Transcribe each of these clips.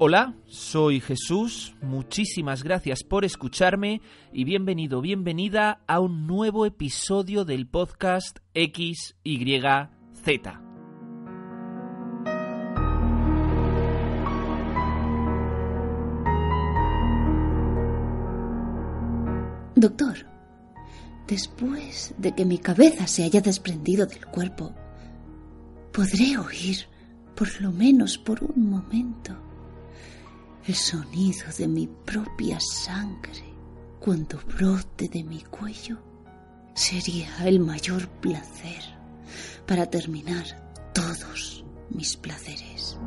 Hola, soy Jesús, muchísimas gracias por escucharme y bienvenido, bienvenida a un nuevo episodio del podcast XYZ. Doctor, después de que mi cabeza se haya desprendido del cuerpo, podré oír, por lo menos por un momento, el sonido de mi propia sangre cuando brote de mi cuello. Sería el mayor placer para terminar todos mis placeres.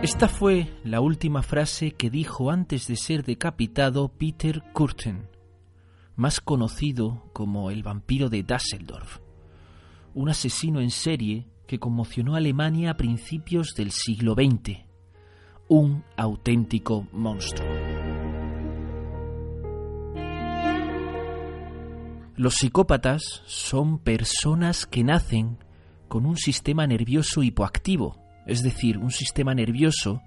Esta fue la última frase que dijo antes de ser decapitado Peter Kurten, más conocido como el vampiro de Düsseldorf, un asesino en serie que conmocionó a Alemania a principios del siglo XX, un auténtico monstruo. Los psicópatas son personas que nacen con un sistema nervioso hipoactivo, es decir, un sistema nervioso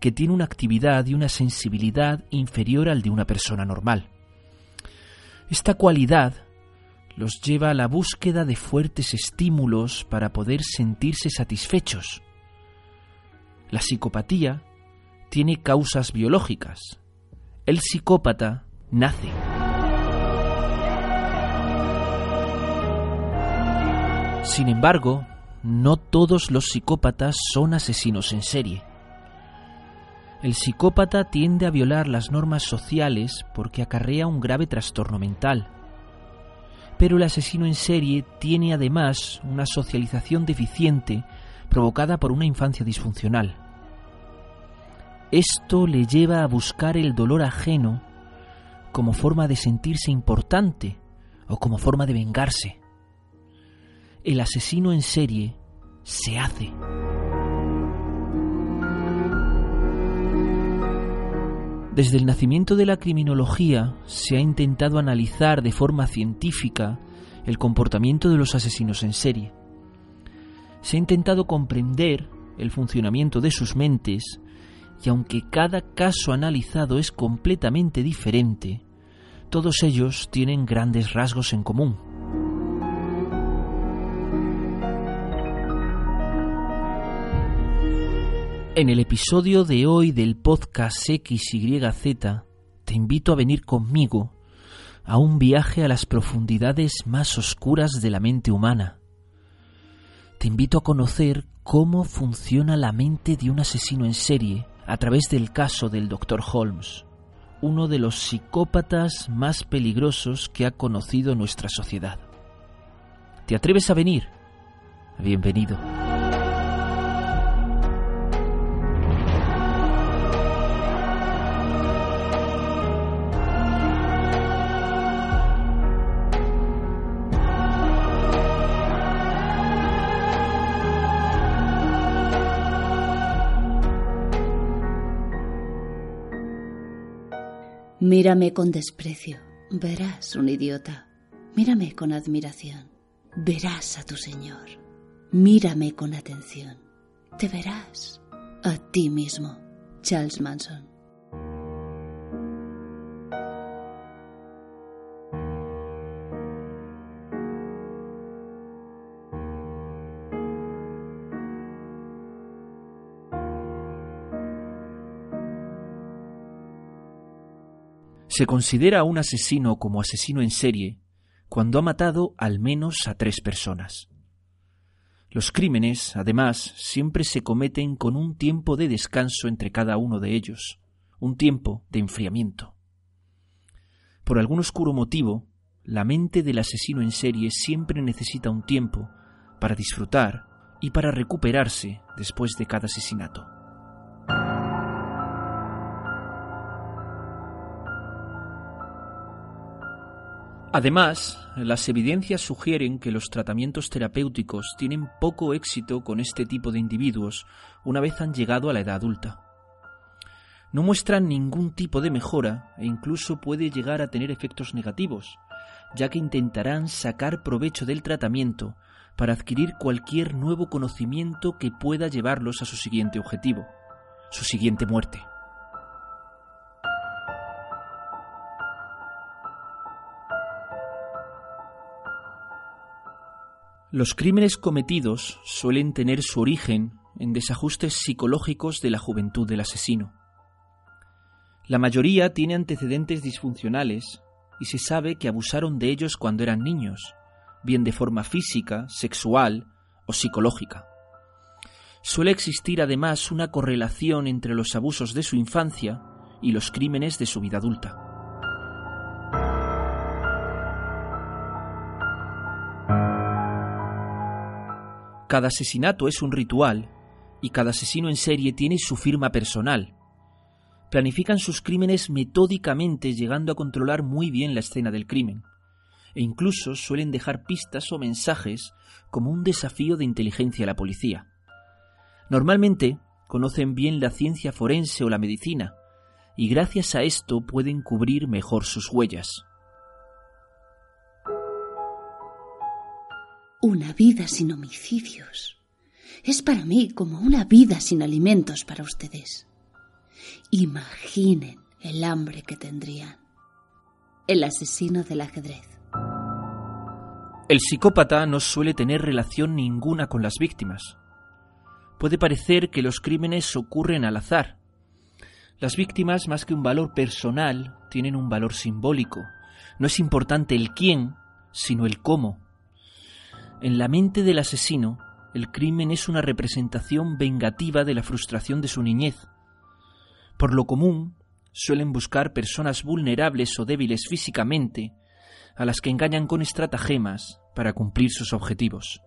que tiene una actividad y una sensibilidad inferior al de una persona normal. Esta cualidad los lleva a la búsqueda de fuertes estímulos para poder sentirse satisfechos. La psicopatía tiene causas biológicas. El psicópata nace. Sin embargo, no todos los psicópatas son asesinos en serie. El psicópata tiende a violar las normas sociales porque acarrea un grave trastorno mental. Pero el asesino en serie tiene además una socialización deficiente provocada por una infancia disfuncional. Esto le lleva a buscar el dolor ajeno como forma de sentirse importante o como forma de vengarse el asesino en serie se hace. Desde el nacimiento de la criminología se ha intentado analizar de forma científica el comportamiento de los asesinos en serie. Se ha intentado comprender el funcionamiento de sus mentes y aunque cada caso analizado es completamente diferente, todos ellos tienen grandes rasgos en común. En el episodio de hoy del podcast XYZ te invito a venir conmigo a un viaje a las profundidades más oscuras de la mente humana. Te invito a conocer cómo funciona la mente de un asesino en serie a través del caso del Dr. Holmes, uno de los psicópatas más peligrosos que ha conocido nuestra sociedad. ¿Te atreves a venir? Bienvenido. Mírame con desprecio, verás un idiota. Mírame con admiración, verás a tu Señor. Mírame con atención, te verás a ti mismo. Charles Manson. Se considera un asesino como asesino en serie cuando ha matado al menos a tres personas. Los crímenes, además, siempre se cometen con un tiempo de descanso entre cada uno de ellos, un tiempo de enfriamiento. Por algún oscuro motivo, la mente del asesino en serie siempre necesita un tiempo para disfrutar y para recuperarse después de cada asesinato. Además, las evidencias sugieren que los tratamientos terapéuticos tienen poco éxito con este tipo de individuos una vez han llegado a la edad adulta. No muestran ningún tipo de mejora e incluso puede llegar a tener efectos negativos, ya que intentarán sacar provecho del tratamiento para adquirir cualquier nuevo conocimiento que pueda llevarlos a su siguiente objetivo, su siguiente muerte. Los crímenes cometidos suelen tener su origen en desajustes psicológicos de la juventud del asesino. La mayoría tiene antecedentes disfuncionales y se sabe que abusaron de ellos cuando eran niños, bien de forma física, sexual o psicológica. Suele existir además una correlación entre los abusos de su infancia y los crímenes de su vida adulta. Cada asesinato es un ritual y cada asesino en serie tiene su firma personal. Planifican sus crímenes metódicamente llegando a controlar muy bien la escena del crimen e incluso suelen dejar pistas o mensajes como un desafío de inteligencia a la policía. Normalmente conocen bien la ciencia forense o la medicina y gracias a esto pueden cubrir mejor sus huellas. Una vida sin homicidios. Es para mí como una vida sin alimentos para ustedes. Imaginen el hambre que tendrían. El asesino del ajedrez. El psicópata no suele tener relación ninguna con las víctimas. Puede parecer que los crímenes ocurren al azar. Las víctimas, más que un valor personal, tienen un valor simbólico. No es importante el quién, sino el cómo. En la mente del asesino, el crimen es una representación vengativa de la frustración de su niñez. Por lo común, suelen buscar personas vulnerables o débiles físicamente, a las que engañan con estratagemas para cumplir sus objetivos.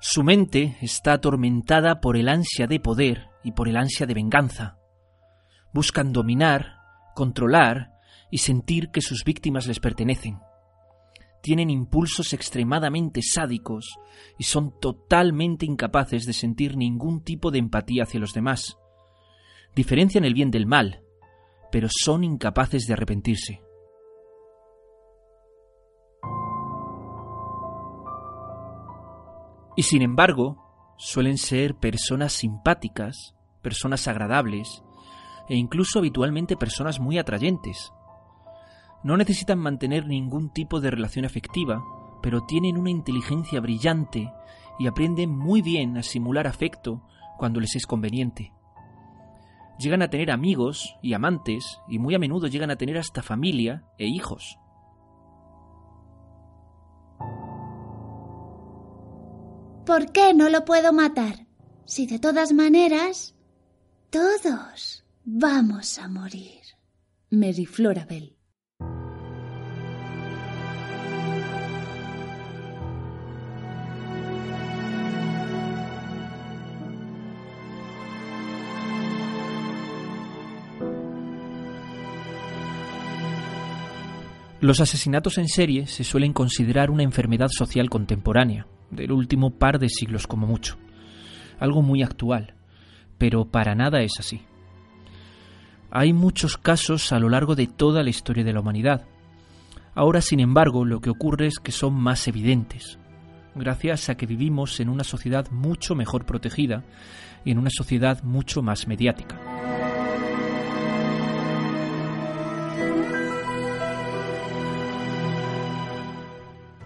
Su mente está atormentada por el ansia de poder y por el ansia de venganza buscan dominar, controlar y sentir que sus víctimas les pertenecen. Tienen impulsos extremadamente sádicos y son totalmente incapaces de sentir ningún tipo de empatía hacia los demás. Diferencian el bien del mal, pero son incapaces de arrepentirse. Y sin embargo, suelen ser personas simpáticas, personas agradables, e incluso habitualmente personas muy atrayentes. No necesitan mantener ningún tipo de relación afectiva, pero tienen una inteligencia brillante y aprenden muy bien a simular afecto cuando les es conveniente. Llegan a tener amigos y amantes y muy a menudo llegan a tener hasta familia e hijos. ¿Por qué no lo puedo matar? Si de todas maneras, todos Vamos a morir. Mary Florabel. Los asesinatos en serie se suelen considerar una enfermedad social contemporánea, del último par de siglos como mucho. Algo muy actual, pero para nada es así. Hay muchos casos a lo largo de toda la historia de la humanidad. Ahora, sin embargo, lo que ocurre es que son más evidentes, gracias a que vivimos en una sociedad mucho mejor protegida y en una sociedad mucho más mediática.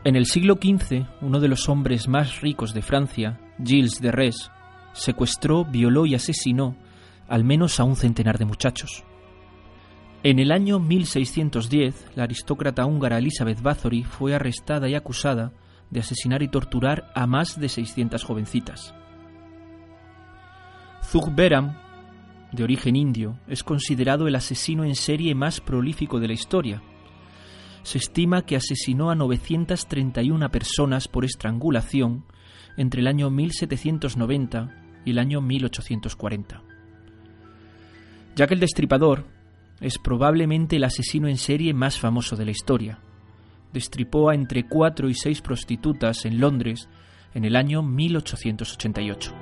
En el siglo XV, uno de los hombres más ricos de Francia, Gilles de Res, secuestró, violó y asesinó al menos a un centenar de muchachos. En el año 1610, la aristócrata húngara Elizabeth Bathory fue arrestada y acusada de asesinar y torturar a más de 600 jovencitas. Zug Beram, de origen indio, es considerado el asesino en serie más prolífico de la historia. Se estima que asesinó a 931 personas por estrangulación entre el año 1790 y el año 1840. Jack el Destripador es probablemente el asesino en serie más famoso de la historia. Destripó a entre cuatro y seis prostitutas en Londres en el año 1888.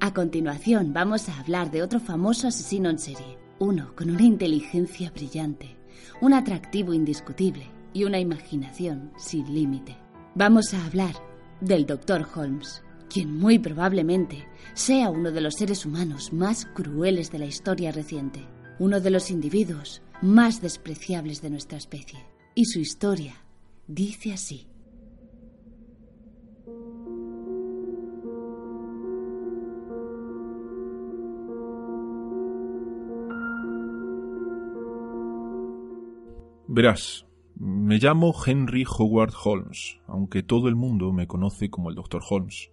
A continuación vamos a hablar de otro famoso asesino en serie, uno con una inteligencia brillante, un atractivo indiscutible y una imaginación sin límite. Vamos a hablar del Dr. Holmes, quien muy probablemente sea uno de los seres humanos más crueles de la historia reciente, uno de los individuos más despreciables de nuestra especie. Y su historia dice así. Verás, me llamo Henry Howard Holmes, aunque todo el mundo me conoce como el Dr. Holmes.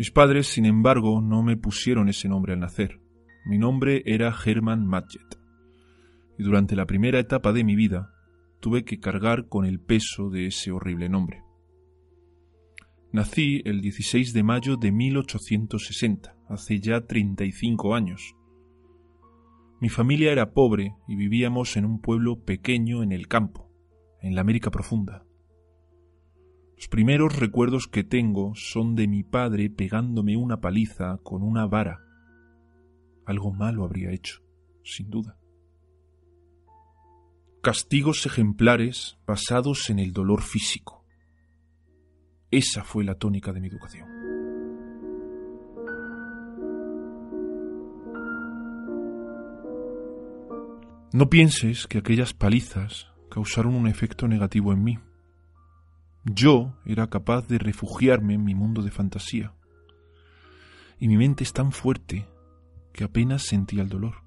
Mis padres, sin embargo, no me pusieron ese nombre al nacer. Mi nombre era Herman Madget, y durante la primera etapa de mi vida tuve que cargar con el peso de ese horrible nombre. Nací el 16 de mayo de 1860, hace ya 35 años. Mi familia era pobre y vivíamos en un pueblo pequeño en el campo, en la América profunda. Los primeros recuerdos que tengo son de mi padre pegándome una paliza con una vara. Algo malo habría hecho, sin duda. Castigos ejemplares basados en el dolor físico. Esa fue la tónica de mi educación. No pienses que aquellas palizas causaron un efecto negativo en mí. Yo era capaz de refugiarme en mi mundo de fantasía. Y mi mente es tan fuerte que apenas sentía el dolor.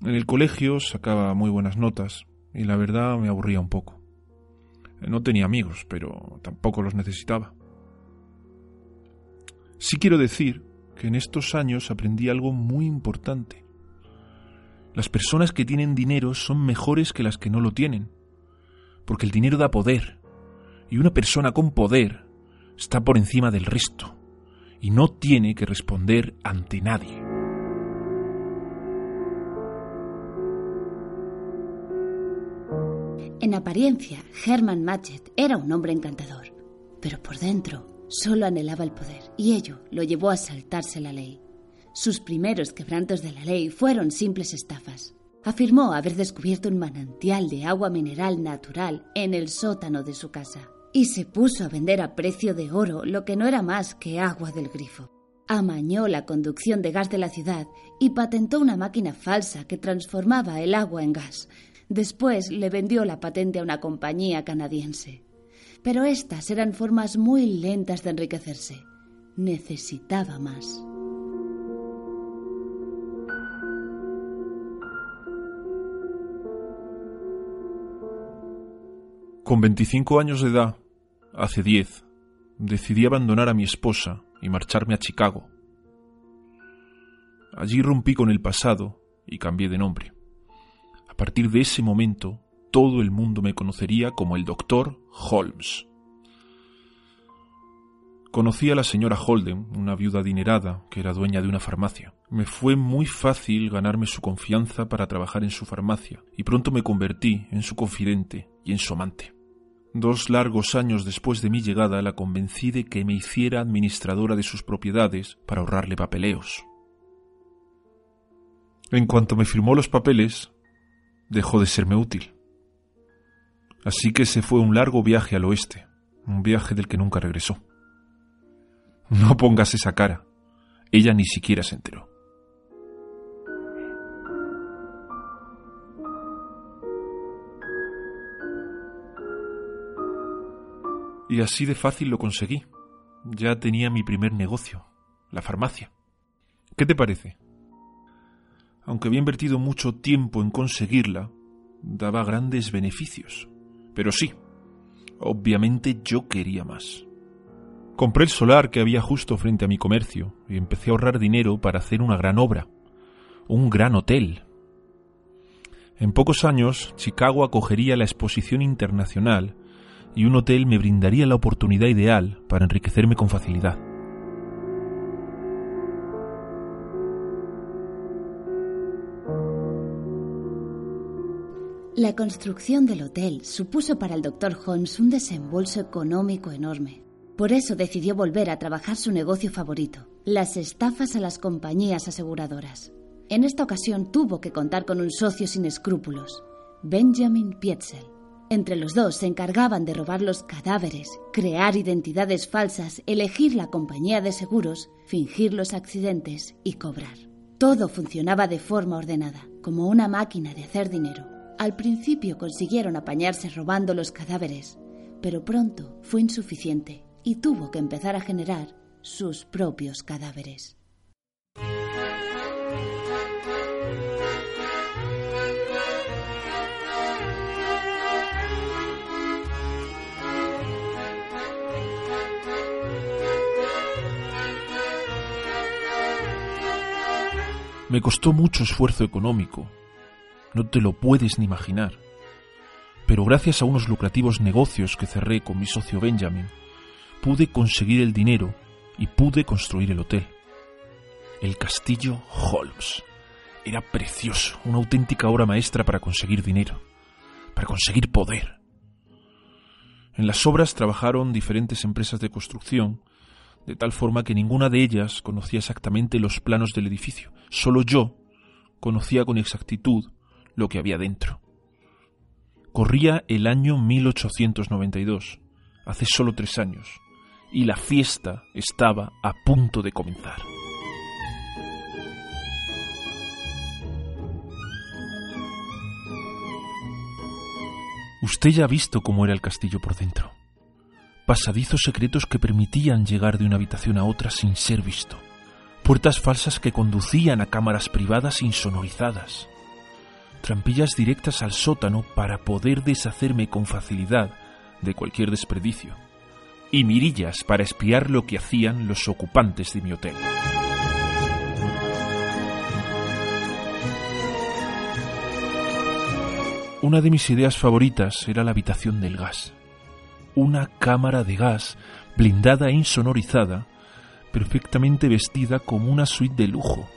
En el colegio sacaba muy buenas notas y la verdad me aburría un poco. No tenía amigos, pero tampoco los necesitaba. Sí quiero decir que en estos años aprendí algo muy importante las personas que tienen dinero son mejores que las que no lo tienen, porque el dinero da poder, y una persona con poder está por encima del resto, y no tiene que responder ante nadie. En apariencia, Herman Matchett era un hombre encantador, pero por dentro solo anhelaba el poder, y ello lo llevó a saltarse la ley. Sus primeros quebrantos de la ley fueron simples estafas. Afirmó haber descubierto un manantial de agua mineral natural en el sótano de su casa y se puso a vender a precio de oro lo que no era más que agua del grifo. Amañó la conducción de gas de la ciudad y patentó una máquina falsa que transformaba el agua en gas. Después le vendió la patente a una compañía canadiense. Pero estas eran formas muy lentas de enriquecerse. Necesitaba más. Con 25 años de edad, hace 10, decidí abandonar a mi esposa y marcharme a Chicago. Allí rompí con el pasado y cambié de nombre. A partir de ese momento, todo el mundo me conocería como el doctor Holmes. Conocí a la señora Holden, una viuda adinerada que era dueña de una farmacia. Me fue muy fácil ganarme su confianza para trabajar en su farmacia y pronto me convertí en su confidente y en su amante. Dos largos años después de mi llegada la convencí de que me hiciera administradora de sus propiedades para ahorrarle papeleos. En cuanto me firmó los papeles, dejó de serme útil. Así que se fue un largo viaje al oeste, un viaje del que nunca regresó. No pongas esa cara. Ella ni siquiera se enteró. Y así de fácil lo conseguí. Ya tenía mi primer negocio, la farmacia. ¿Qué te parece? aunque había invertido mucho tiempo en conseguirla, daba grandes beneficios. Pero sí, obviamente yo quería más. Compré el solar que había justo frente a mi comercio y empecé a ahorrar dinero para hacer una gran obra, un gran hotel. En pocos años, Chicago acogería la exposición internacional y un hotel me brindaría la oportunidad ideal para enriquecerme con facilidad. La construcción del hotel supuso para el doctor Holmes un desembolso económico enorme. Por eso decidió volver a trabajar su negocio favorito, las estafas a las compañías aseguradoras. En esta ocasión tuvo que contar con un socio sin escrúpulos, Benjamin Pietzel. Entre los dos se encargaban de robar los cadáveres, crear identidades falsas, elegir la compañía de seguros, fingir los accidentes y cobrar. Todo funcionaba de forma ordenada, como una máquina de hacer dinero. Al principio consiguieron apañarse robando los cadáveres, pero pronto fue insuficiente y tuvo que empezar a generar sus propios cadáveres. Me costó mucho esfuerzo económico, no te lo puedes ni imaginar. Pero gracias a unos lucrativos negocios que cerré con mi socio Benjamin, pude conseguir el dinero y pude construir el hotel. El castillo Holmes. Era precioso, una auténtica obra maestra para conseguir dinero, para conseguir poder. En las obras trabajaron diferentes empresas de construcción, de tal forma que ninguna de ellas conocía exactamente los planos del edificio. Solo yo conocía con exactitud lo que había dentro. Corría el año 1892, hace solo tres años, y la fiesta estaba a punto de comenzar. Usted ya ha visto cómo era el castillo por dentro. Pasadizos secretos que permitían llegar de una habitación a otra sin ser visto. Puertas falsas que conducían a cámaras privadas insonorizadas trampillas directas al sótano para poder deshacerme con facilidad de cualquier desperdicio, y mirillas para espiar lo que hacían los ocupantes de mi hotel. Una de mis ideas favoritas era la habitación del gas. Una cámara de gas blindada e insonorizada, perfectamente vestida como una suite de lujo,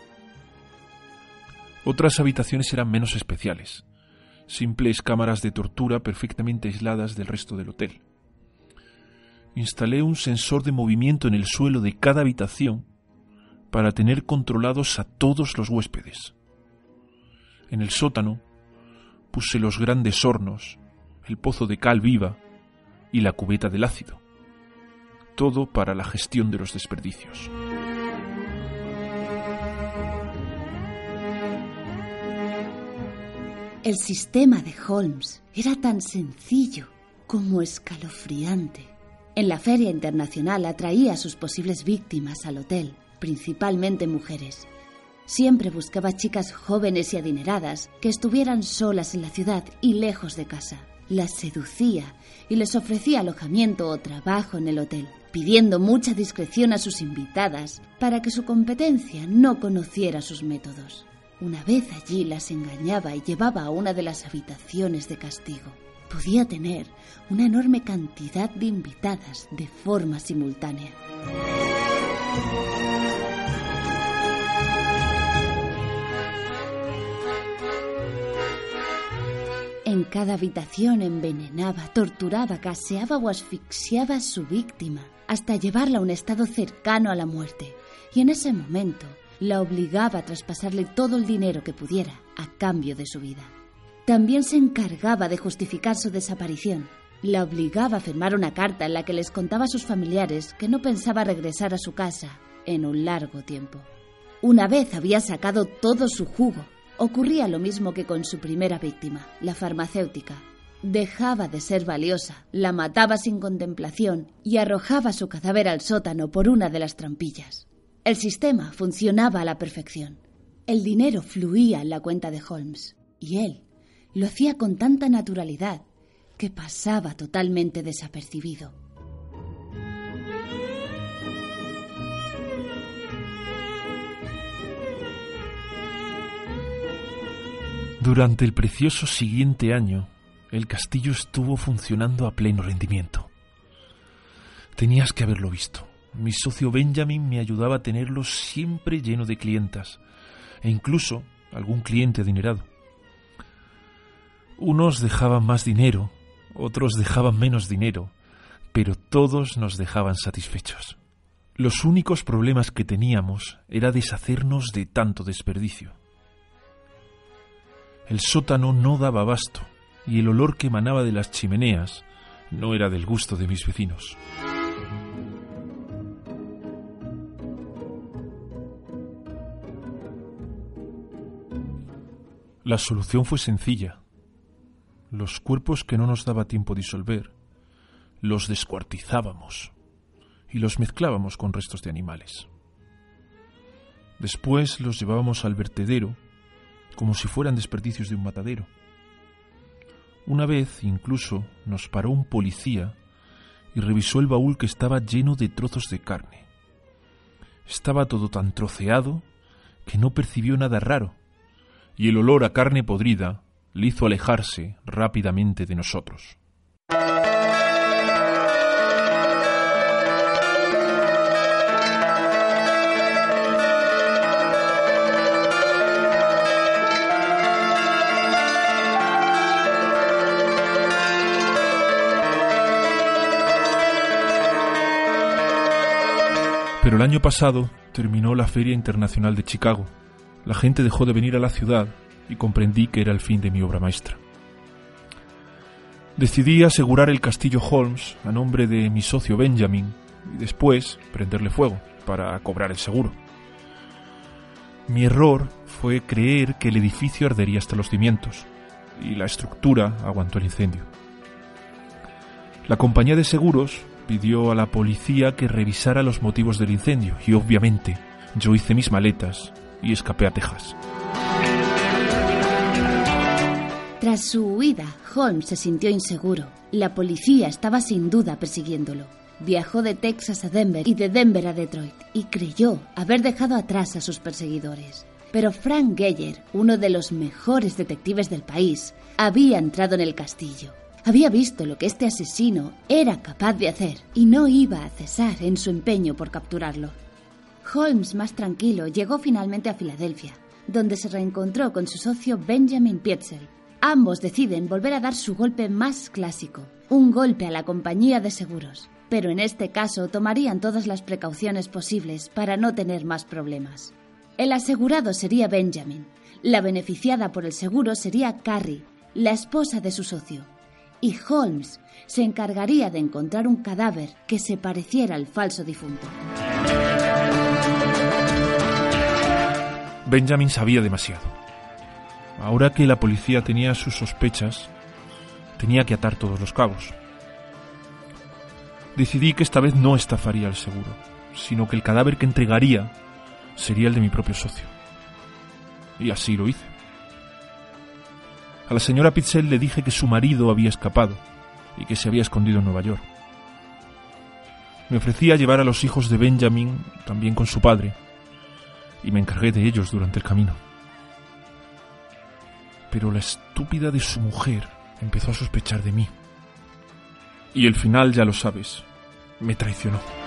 otras habitaciones eran menos especiales, simples cámaras de tortura perfectamente aisladas del resto del hotel. Instalé un sensor de movimiento en el suelo de cada habitación para tener controlados a todos los huéspedes. En el sótano puse los grandes hornos, el pozo de cal viva y la cubeta del ácido, todo para la gestión de los desperdicios. El sistema de Holmes era tan sencillo como escalofriante. En la feria internacional atraía a sus posibles víctimas al hotel, principalmente mujeres. Siempre buscaba chicas jóvenes y adineradas que estuvieran solas en la ciudad y lejos de casa. Las seducía y les ofrecía alojamiento o trabajo en el hotel, pidiendo mucha discreción a sus invitadas para que su competencia no conociera sus métodos. Una vez allí las engañaba y llevaba a una de las habitaciones de castigo. Podía tener una enorme cantidad de invitadas de forma simultánea. Cada habitación envenenaba, torturaba, caseaba o asfixiaba a su víctima hasta llevarla a un estado cercano a la muerte. Y en ese momento la obligaba a traspasarle todo el dinero que pudiera a cambio de su vida. También se encargaba de justificar su desaparición. La obligaba a firmar una carta en la que les contaba a sus familiares que no pensaba regresar a su casa en un largo tiempo. Una vez había sacado todo su jugo, ocurría lo mismo que con su primera víctima, la farmacéutica. Dejaba de ser valiosa, la mataba sin contemplación y arrojaba su cadáver al sótano por una de las trampillas. El sistema funcionaba a la perfección. El dinero fluía en la cuenta de Holmes y él lo hacía con tanta naturalidad que pasaba totalmente desapercibido. Durante el precioso siguiente año, el castillo estuvo funcionando a pleno rendimiento. Tenías que haberlo visto. Mi socio Benjamin me ayudaba a tenerlo siempre lleno de clientas, e incluso algún cliente adinerado. Unos dejaban más dinero, otros dejaban menos dinero, pero todos nos dejaban satisfechos. Los únicos problemas que teníamos era deshacernos de tanto desperdicio. El sótano no daba abasto y el olor que emanaba de las chimeneas no era del gusto de mis vecinos. La solución fue sencilla. Los cuerpos que no nos daba tiempo disolver, los descuartizábamos y los mezclábamos con restos de animales. Después los llevábamos al vertedero como si fueran desperdicios de un matadero. Una vez incluso nos paró un policía y revisó el baúl que estaba lleno de trozos de carne. Estaba todo tan troceado que no percibió nada raro, y el olor a carne podrida le hizo alejarse rápidamente de nosotros. Pero el año pasado terminó la Feria Internacional de Chicago. La gente dejó de venir a la ciudad y comprendí que era el fin de mi obra maestra. Decidí asegurar el castillo Holmes a nombre de mi socio Benjamin y después prenderle fuego para cobrar el seguro. Mi error fue creer que el edificio ardería hasta los cimientos y la estructura aguantó el incendio. La compañía de seguros pidió a la policía que revisara los motivos del incendio y obviamente yo hice mis maletas y escapé a Texas. Tras su huida, Holmes se sintió inseguro. La policía estaba sin duda persiguiéndolo. Viajó de Texas a Denver y de Denver a Detroit y creyó haber dejado atrás a sus perseguidores. Pero Frank Geyer, uno de los mejores detectives del país, había entrado en el castillo había visto lo que este asesino era capaz de hacer y no iba a cesar en su empeño por capturarlo. Holmes, más tranquilo, llegó finalmente a Filadelfia, donde se reencontró con su socio Benjamin Pietzel. Ambos deciden volver a dar su golpe más clásico, un golpe a la compañía de seguros, pero en este caso tomarían todas las precauciones posibles para no tener más problemas. El asegurado sería Benjamin, la beneficiada por el seguro sería Carrie, la esposa de su socio, y Holmes se encargaría de encontrar un cadáver que se pareciera al falso difunto. Benjamin sabía demasiado. Ahora que la policía tenía sus sospechas, tenía que atar todos los cabos. Decidí que esta vez no estafaría el seguro, sino que el cadáver que entregaría sería el de mi propio socio. Y así lo hice. A la señora Pitzel le dije que su marido había escapado y que se había escondido en Nueva York. Me ofrecía llevar a los hijos de Benjamin también con su padre, y me encargué de ellos durante el camino. Pero la estúpida de su mujer empezó a sospechar de mí. Y el final, ya lo sabes, me traicionó.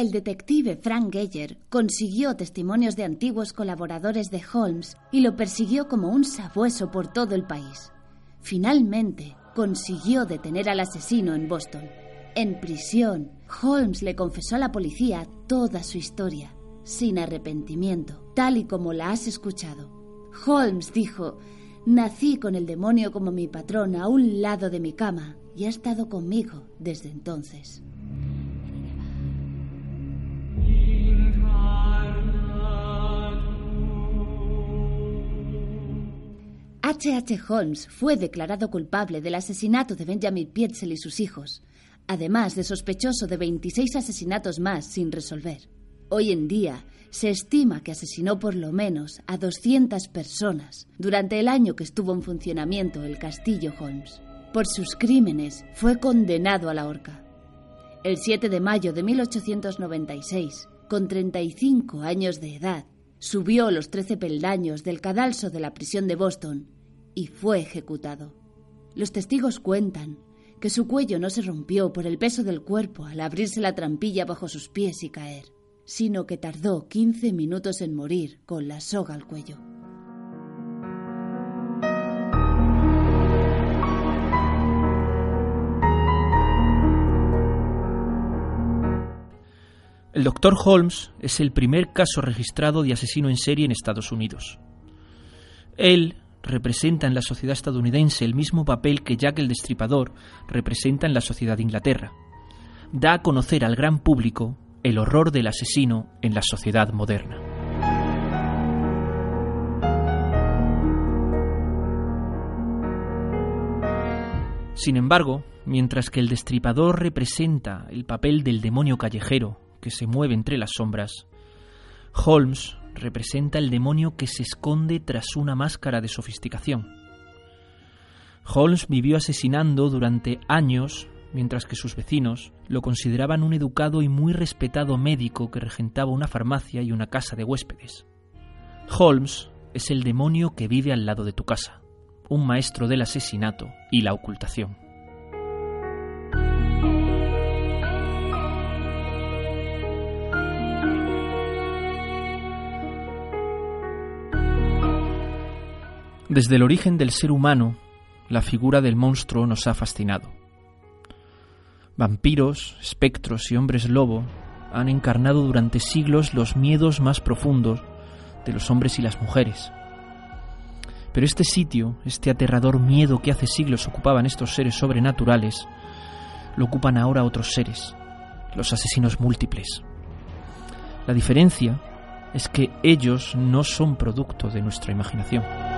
El detective Frank Geyer consiguió testimonios de antiguos colaboradores de Holmes y lo persiguió como un sabueso por todo el país. Finalmente, consiguió detener al asesino en Boston. En prisión, Holmes le confesó a la policía toda su historia, sin arrepentimiento, tal y como la has escuchado. Holmes dijo, nací con el demonio como mi patrón a un lado de mi cama y ha estado conmigo desde entonces. H.H. H. Holmes fue declarado culpable del asesinato de Benjamin Pietzel y sus hijos, además de sospechoso de 26 asesinatos más sin resolver. Hoy en día se estima que asesinó por lo menos a 200 personas durante el año que estuvo en funcionamiento el castillo Holmes. Por sus crímenes fue condenado a la horca. El 7 de mayo de 1896, con 35 años de edad, subió los 13 peldaños del cadalso de la prisión de Boston y fue ejecutado. Los testigos cuentan que su cuello no se rompió por el peso del cuerpo al abrirse la trampilla bajo sus pies y caer, sino que tardó 15 minutos en morir con la soga al cuello. El doctor Holmes es el primer caso registrado de asesino en serie en Estados Unidos. Él representa en la sociedad estadounidense el mismo papel que Jack el Destripador representa en la sociedad de Inglaterra. Da a conocer al gran público el horror del asesino en la sociedad moderna. Sin embargo, mientras que el destripador representa el papel del demonio callejero que se mueve entre las sombras, Holmes representa el demonio que se esconde tras una máscara de sofisticación. Holmes vivió asesinando durante años, mientras que sus vecinos lo consideraban un educado y muy respetado médico que regentaba una farmacia y una casa de huéspedes. Holmes es el demonio que vive al lado de tu casa, un maestro del asesinato y la ocultación. Desde el origen del ser humano, la figura del monstruo nos ha fascinado. Vampiros, espectros y hombres lobo han encarnado durante siglos los miedos más profundos de los hombres y las mujeres. Pero este sitio, este aterrador miedo que hace siglos ocupaban estos seres sobrenaturales, lo ocupan ahora otros seres, los asesinos múltiples. La diferencia es que ellos no son producto de nuestra imaginación.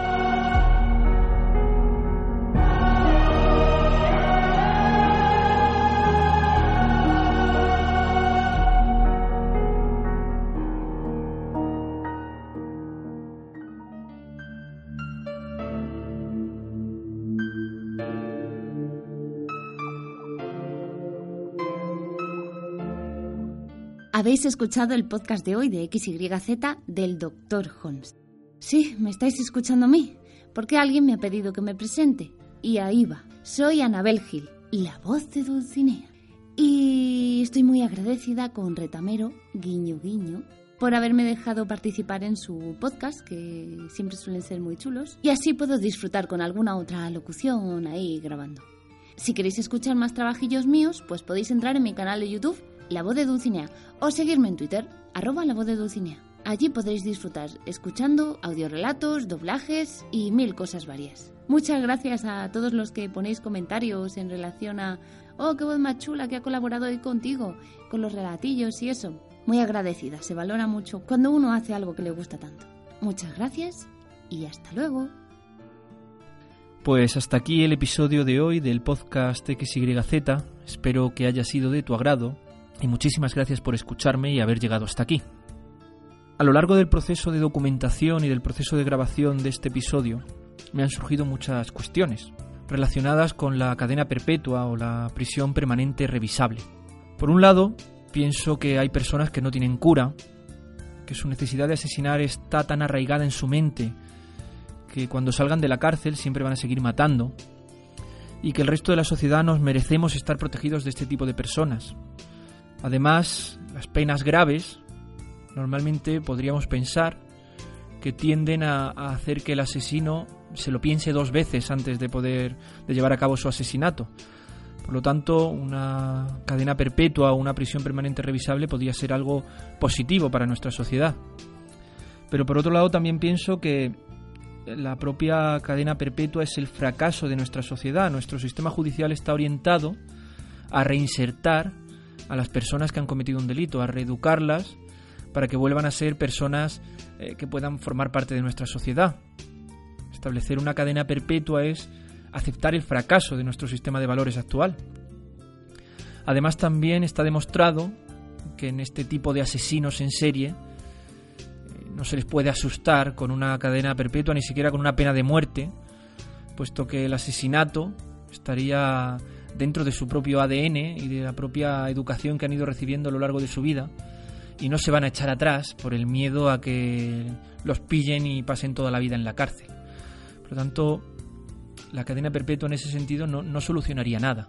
Habéis escuchado el podcast de hoy de XYZ del Dr. Holmes. Sí, me estáis escuchando a mí, porque alguien me ha pedido que me presente. Y ahí va. Soy Anabel Gil, la voz de Dulcinea. Y estoy muy agradecida con Retamero, guiño guiño, por haberme dejado participar en su podcast, que siempre suelen ser muy chulos, y así puedo disfrutar con alguna otra locución ahí grabando. Si queréis escuchar más trabajillos míos, pues podéis entrar en mi canal de YouTube la Voz de Dulcinea, o seguirme en Twitter, arroba La Voz de Dulcinea. Allí podréis disfrutar escuchando audiorelatos, doblajes y mil cosas varias. Muchas gracias a todos los que ponéis comentarios en relación a oh, qué voz más chula que ha colaborado hoy contigo, con los relatillos y eso. Muy agradecida, se valora mucho cuando uno hace algo que le gusta tanto. Muchas gracias y hasta luego. Pues hasta aquí el episodio de hoy del podcast XYZ. Espero que haya sido de tu agrado y muchísimas gracias por escucharme y haber llegado hasta aquí. A lo largo del proceso de documentación y del proceso de grabación de este episodio me han surgido muchas cuestiones relacionadas con la cadena perpetua o la prisión permanente revisable. Por un lado, pienso que hay personas que no tienen cura, que su necesidad de asesinar está tan arraigada en su mente que cuando salgan de la cárcel siempre van a seguir matando y que el resto de la sociedad nos merecemos estar protegidos de este tipo de personas, Además, las penas graves normalmente podríamos pensar que tienden a, hacer que el asesino se lo piense dos veces antes de poder de llevar a cabo su asesinato. Por lo tanto, una cadena perpetua o una prisión permanente revisable podría ser algo positivo para nuestra sociedad. Pero por otro lado también pienso que la propia cadena perpetua es el fracaso de nuestra sociedad. Nuestro sistema judicial está orientado a reinsertar a las personas que han cometido un delito, a reeducarlas para que vuelvan a ser personas eh, que puedan formar parte de nuestra sociedad. Establecer una cadena perpetua es aceptar el fracaso de nuestro sistema de valores actual. Además también está demostrado que en este tipo de asesinos en serie eh, no se les puede asustar con una cadena perpetua ni siquiera con una pena de muerte, puesto que el asesinato estaría dentro de su propio ADN y de la propia educación que han ido recibiendo a lo largo de su vida y no se van a echar atrás por el miedo a que los pillen y pasen toda la vida en la cárcel. Por lo tanto, la cadena perpetua en ese sentido no, solucionaría nada.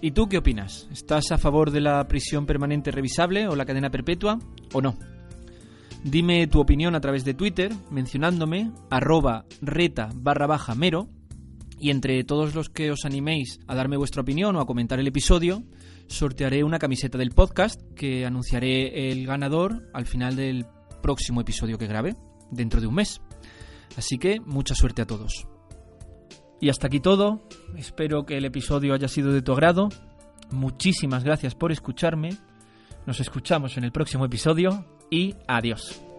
¿Y tú qué opinas? ¿Estás a favor de la prisión permanente revisable o la cadena perpetua o no? Dime tu opinión a través de Twitter mencionándome arroba reta barra baja mero y entre todos los que os animéis a darme vuestra opinión o a comentar el episodio, sortearé una camiseta del podcast que anunciaré el ganador al final del próximo episodio que grabe, dentro de un mes. Así que mucha suerte a todos. Y hasta aquí todo, espero que el episodio haya sido de tu agrado. Muchísimas gracias por escucharme. Nos escuchamos en el próximo episodio y adiós.